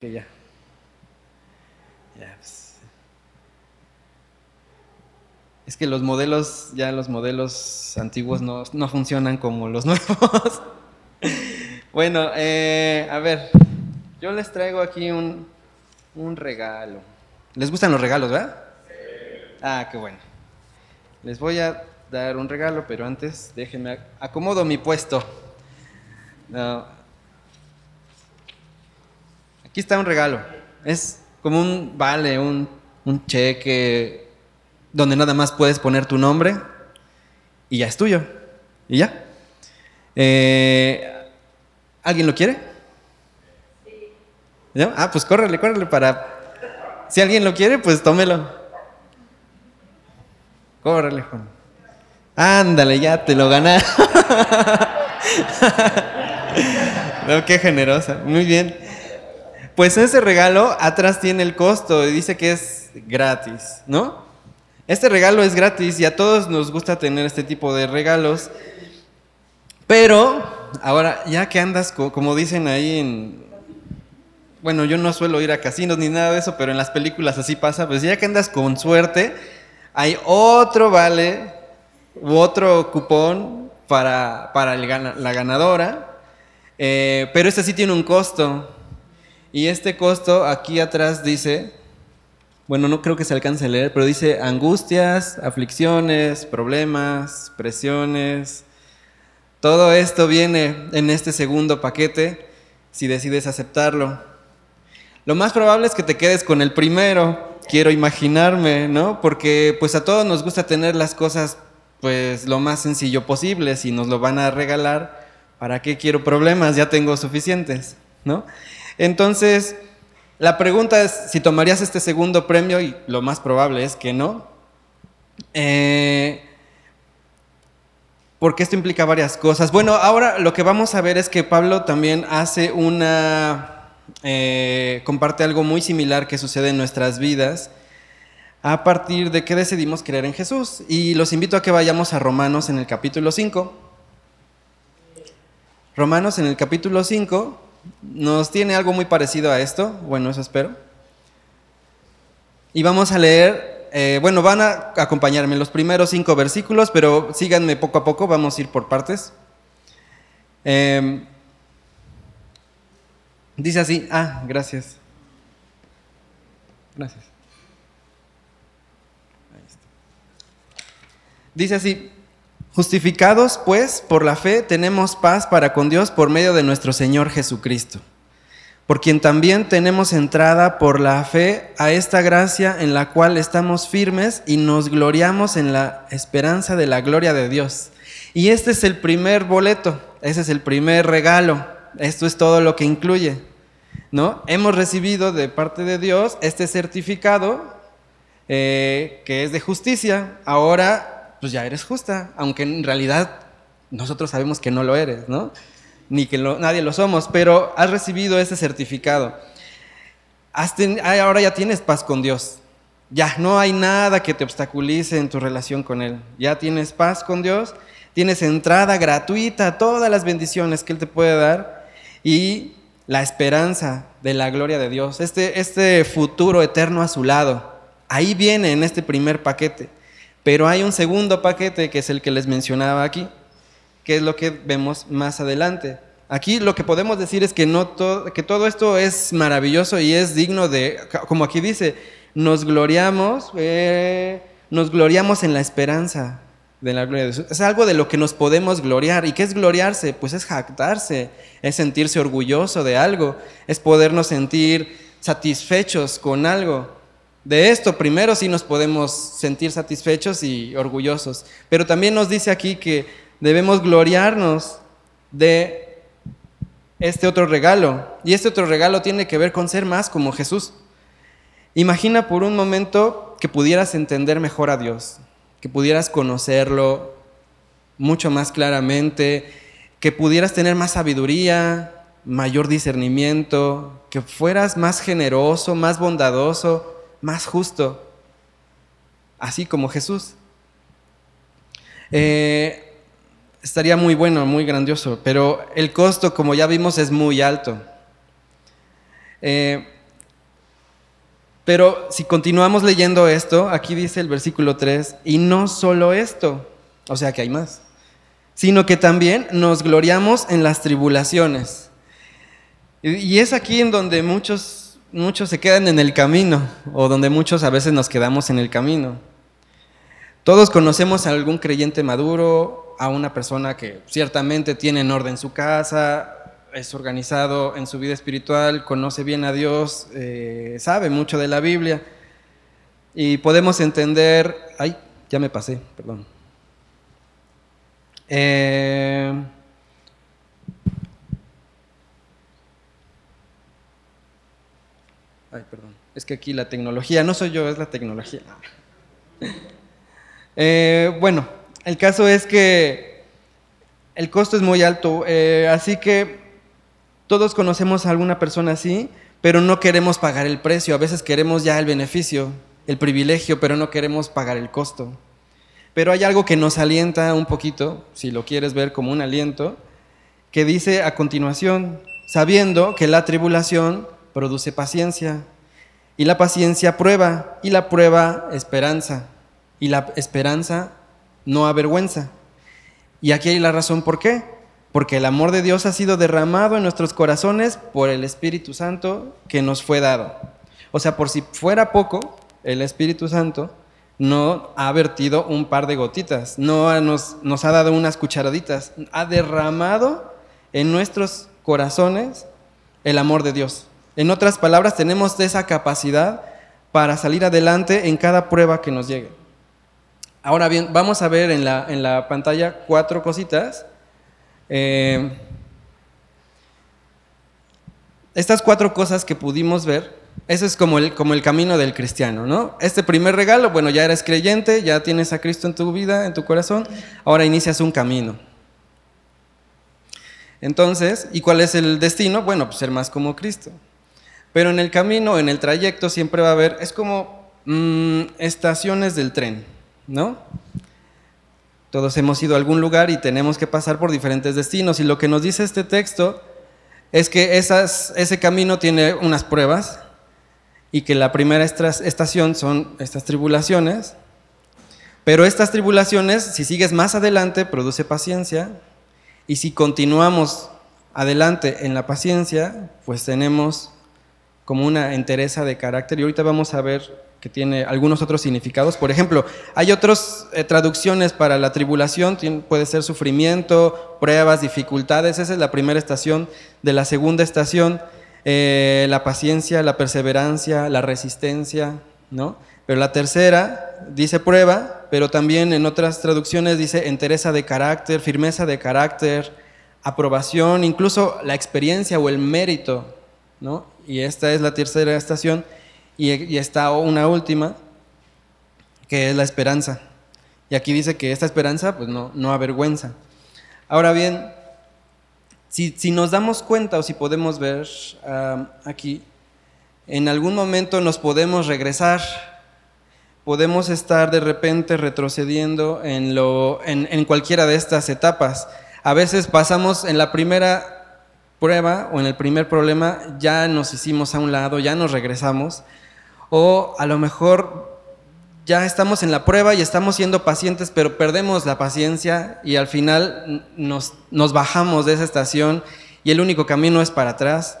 Que ya. Ya, pues. Es que los modelos, ya los modelos antiguos no, no funcionan como los nuevos. bueno, eh, a ver, yo les traigo aquí un, un regalo. ¿Les gustan los regalos, verdad? Ah, qué bueno. Les voy a dar un regalo, pero antes déjenme acomodo mi puesto. No, Aquí está un regalo. Es como un vale, un, un cheque donde nada más puedes poner tu nombre y ya es tuyo. Y ya. Eh, ¿Alguien lo quiere? ¿Ya? Ah, pues córrele, córrele para... Si alguien lo quiere, pues tómelo. Córrele, Juan. Ándale, ya te lo ganaron. no, qué generosa. Muy bien. Pues ese regalo atrás tiene el costo y dice que es gratis, ¿no? Este regalo es gratis y a todos nos gusta tener este tipo de regalos. Pero, ahora, ya que andas, como dicen ahí en... Bueno, yo no suelo ir a casinos ni nada de eso, pero en las películas así pasa. Pues ya que andas con suerte, hay otro vale u otro cupón para, para la ganadora. Eh, pero este sí tiene un costo. Y este costo aquí atrás dice, bueno, no creo que se alcance a leer, pero dice angustias, aflicciones, problemas, presiones. Todo esto viene en este segundo paquete si decides aceptarlo. Lo más probable es que te quedes con el primero, quiero imaginarme, ¿no? Porque pues a todos nos gusta tener las cosas pues lo más sencillo posible, si nos lo van a regalar, ¿para qué quiero problemas? Ya tengo suficientes, ¿no? Entonces, la pregunta es si tomarías este segundo premio y lo más probable es que no. Eh, porque esto implica varias cosas. Bueno, ahora lo que vamos a ver es que Pablo también hace una, eh, comparte algo muy similar que sucede en nuestras vidas a partir de que decidimos creer en Jesús. Y los invito a que vayamos a Romanos en el capítulo 5. Romanos en el capítulo 5 nos tiene algo muy parecido a esto, bueno, eso espero. Y vamos a leer, eh, bueno, van a acompañarme los primeros cinco versículos, pero síganme poco a poco, vamos a ir por partes. Em, dice así, ah, gracias. Gracias. Dice así, Justificados, pues, por la fe, tenemos paz para con Dios por medio de nuestro Señor Jesucristo, por quien también tenemos entrada por la fe a esta gracia en la cual estamos firmes y nos gloriamos en la esperanza de la gloria de Dios. Y este es el primer boleto, ese es el primer regalo, esto es todo lo que incluye, ¿no? Hemos recibido de parte de Dios este certificado eh, que es de justicia, ahora pues ya eres justa, aunque en realidad nosotros sabemos que no lo eres, ¿no? Ni que nadie lo somos, pero has recibido ese certificado. ahora ya tienes paz con Dios. Ya no hay nada que te obstaculice en tu relación con Él. Ya tienes paz con Dios, tienes entrada gratuita a todas las bendiciones que Él te puede dar y la esperanza de la gloria de Dios, este, este futuro eterno a su lado. Ahí viene en este primer paquete. Pero hay un segundo paquete que es el que les mencionaba aquí, que es lo que vemos más adelante. Aquí lo que podemos decir es que, no todo, que todo esto es maravilloso y es digno de, como aquí dice, nos gloriamos, eh, nos gloriamos en la esperanza de la gloria de Dios. Es algo de lo que nos podemos gloriar. ¿Y qué es gloriarse? Pues es jactarse, es sentirse orgulloso de algo, es podernos sentir satisfechos con algo. De esto primero sí nos podemos sentir satisfechos y orgullosos, pero también nos dice aquí que debemos gloriarnos de este otro regalo. Y este otro regalo tiene que ver con ser más como Jesús. Imagina por un momento que pudieras entender mejor a Dios, que pudieras conocerlo mucho más claramente, que pudieras tener más sabiduría, mayor discernimiento, que fueras más generoso, más bondadoso, más justo, así como Jesús. Eh, estaría muy bueno, muy grandioso, pero el costo, como ya vimos, es muy alto. Eh, pero si continuamos leyendo esto, aquí dice el versículo 3, y no solo esto, o sea que hay más, sino que también nos gloriamos en las tribulaciones. Y es aquí en donde muchos, muchos se quedan en el camino, o donde muchos a veces nos quedamos en el camino. Todos conocemos a algún creyente maduro, a una persona que ciertamente tiene en orden su casa, es organizado en su vida espiritual, conoce bien a Dios, eh, sabe mucho de la Biblia y podemos entender, ay, ya me pasé, perdón. Eh, ay, perdón, es que aquí la tecnología, no soy yo, es la tecnología. Eh, bueno, el caso es que el costo es muy alto, así que todos conocemos a alguna persona así, pero no queremos pagar el precio. A veces queremos ya el beneficio, el privilegio, pero no queremos pagar el costo. Pero hay algo que nos alienta un poquito, si lo quieres ver como un aliento, que dice a continuación, sabiendo que la tribulación produce paciencia, y la paciencia prueba, y la prueba esperanza, y la esperanza no avergüenza. Y aquí hay la razón por qué porque el amor de Dios ha sido derramado en nuestros corazones por el Espíritu Santo que nos fue dado. O sea, por si fuera poco, el Espíritu Santo no ha vertido un par de gotitas, no nos, nos ha dado unas cucharaditas, ha derramado en nuestros corazones el amor de Dios. En otras palabras, tenemos esa capacidad para salir adelante en cada prueba que nos llegue. Ahora bien, vamos a ver en la, en la pantalla cuatro cositas eh, estas cuatro cosas que pudimos ver, ese es como el, como el camino del cristiano, ¿no? Este primer regalo, bueno, ya eres creyente, ya tienes a Cristo en tu vida, en tu corazón, ahora inicias un camino. Entonces, ¿y cuál es el destino? Bueno, pues ser más como Cristo. Pero en el camino, en el trayecto, siempre va a haber, es como mm, estaciones del tren, ¿no? Todos hemos ido a algún lugar y tenemos que pasar por diferentes destinos. Y lo que nos dice este texto es que ese camino tiene unas pruebas y que la primera estación son estas tribulaciones. Pero estas tribulaciones, si sigues más adelante, produce paciencia. Y si continuamos adelante en la paciencia, pues tenemos como una entereza de carácter. Y ahorita vamos a ver que tiene algunos otros significados. Por ejemplo, hay otras eh, traducciones para la tribulación, puede ser sufrimiento, pruebas, dificultades. Esa es la primera estación. De la segunda estación, eh, la paciencia, la perseverancia, la resistencia, ¿no? Pero la tercera dice prueba, pero también en otras traducciones dice entereza de carácter, firmeza de carácter, aprobación, incluso la experiencia o el mérito, ¿no? Y esta es la tercera estación y, está una última, que es la esperanza. Y aquí dice que esta esperanza pues no, no avergüenza. Ahora bien, si, nos damos cuenta o si podemos ver aquí, en algún momento nos podemos regresar, podemos estar de repente retrocediendo en, lo, en, en cualquiera de estas etapas. A veces pasamos en la primera prueba o en el primer problema, ya nos hicimos a un lado, ya nos regresamos o a lo mejor ya estamos en la prueba y estamos siendo pacientes, pero perdemos la paciencia y al final nos, bajamos de esa estación y el único camino es para atrás.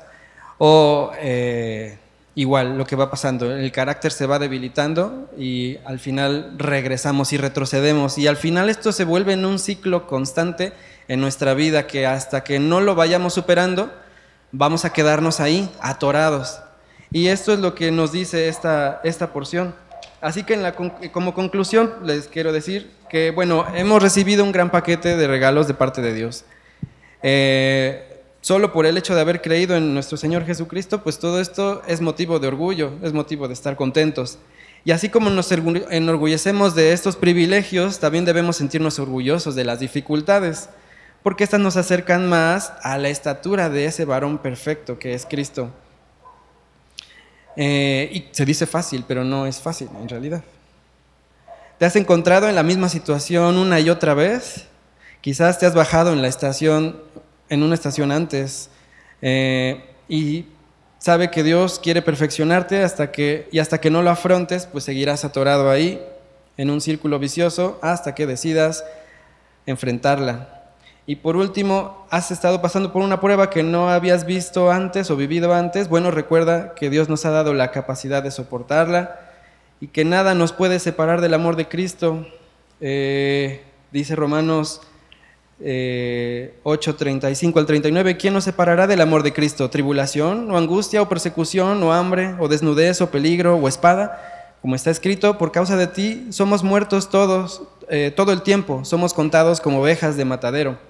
O eh, igual lo que va pasando, el carácter se va debilitando y al final regresamos y retrocedemos. Y al final esto se vuelve en un ciclo constante en nuestra vida que hasta que no lo vayamos superando, vamos a quedarnos ahí, atorados. Y esto es lo que nos dice esta, esta porción. Así que como conclusión les quiero decir que, bueno, hemos recibido un gran paquete de regalos de parte de Dios. Eh, solo por el hecho de haber creído en nuestro Señor Jesucristo, pues todo esto es motivo de orgullo, es motivo de estar contentos. Y así como nos enorgullecemos de estos privilegios, también debemos sentirnos orgullosos de las dificultades, porque estas nos acercan más a la estatura de ese varón perfecto que es Cristo. Eh, y se dice fácil, pero no es fácil en realidad. ¿Te has encontrado en la misma situación una y otra vez? Quizás te has bajado en la estación, en una estación antes, eh, y sabe que Dios quiere perfeccionarte hasta que, y hasta que no lo afrontes, pues seguirás atorado ahí en un círculo vicioso hasta que decidas enfrentarla. Y por último, has estado pasando por una prueba que no habías visto antes o vivido antes. Bueno, recuerda que Dios nos ha dado la capacidad de soportarla y que nada nos puede separar del amor de Cristo. Eh, dice Romanos eh, 8, 35 al 39, ¿quién nos separará del amor de Cristo? ¿Tribulación o angustia o persecución o hambre o desnudez o peligro o espada? Como está escrito, por causa de ti somos muertos todos, eh, todo el tiempo, somos contados como ovejas de matadero.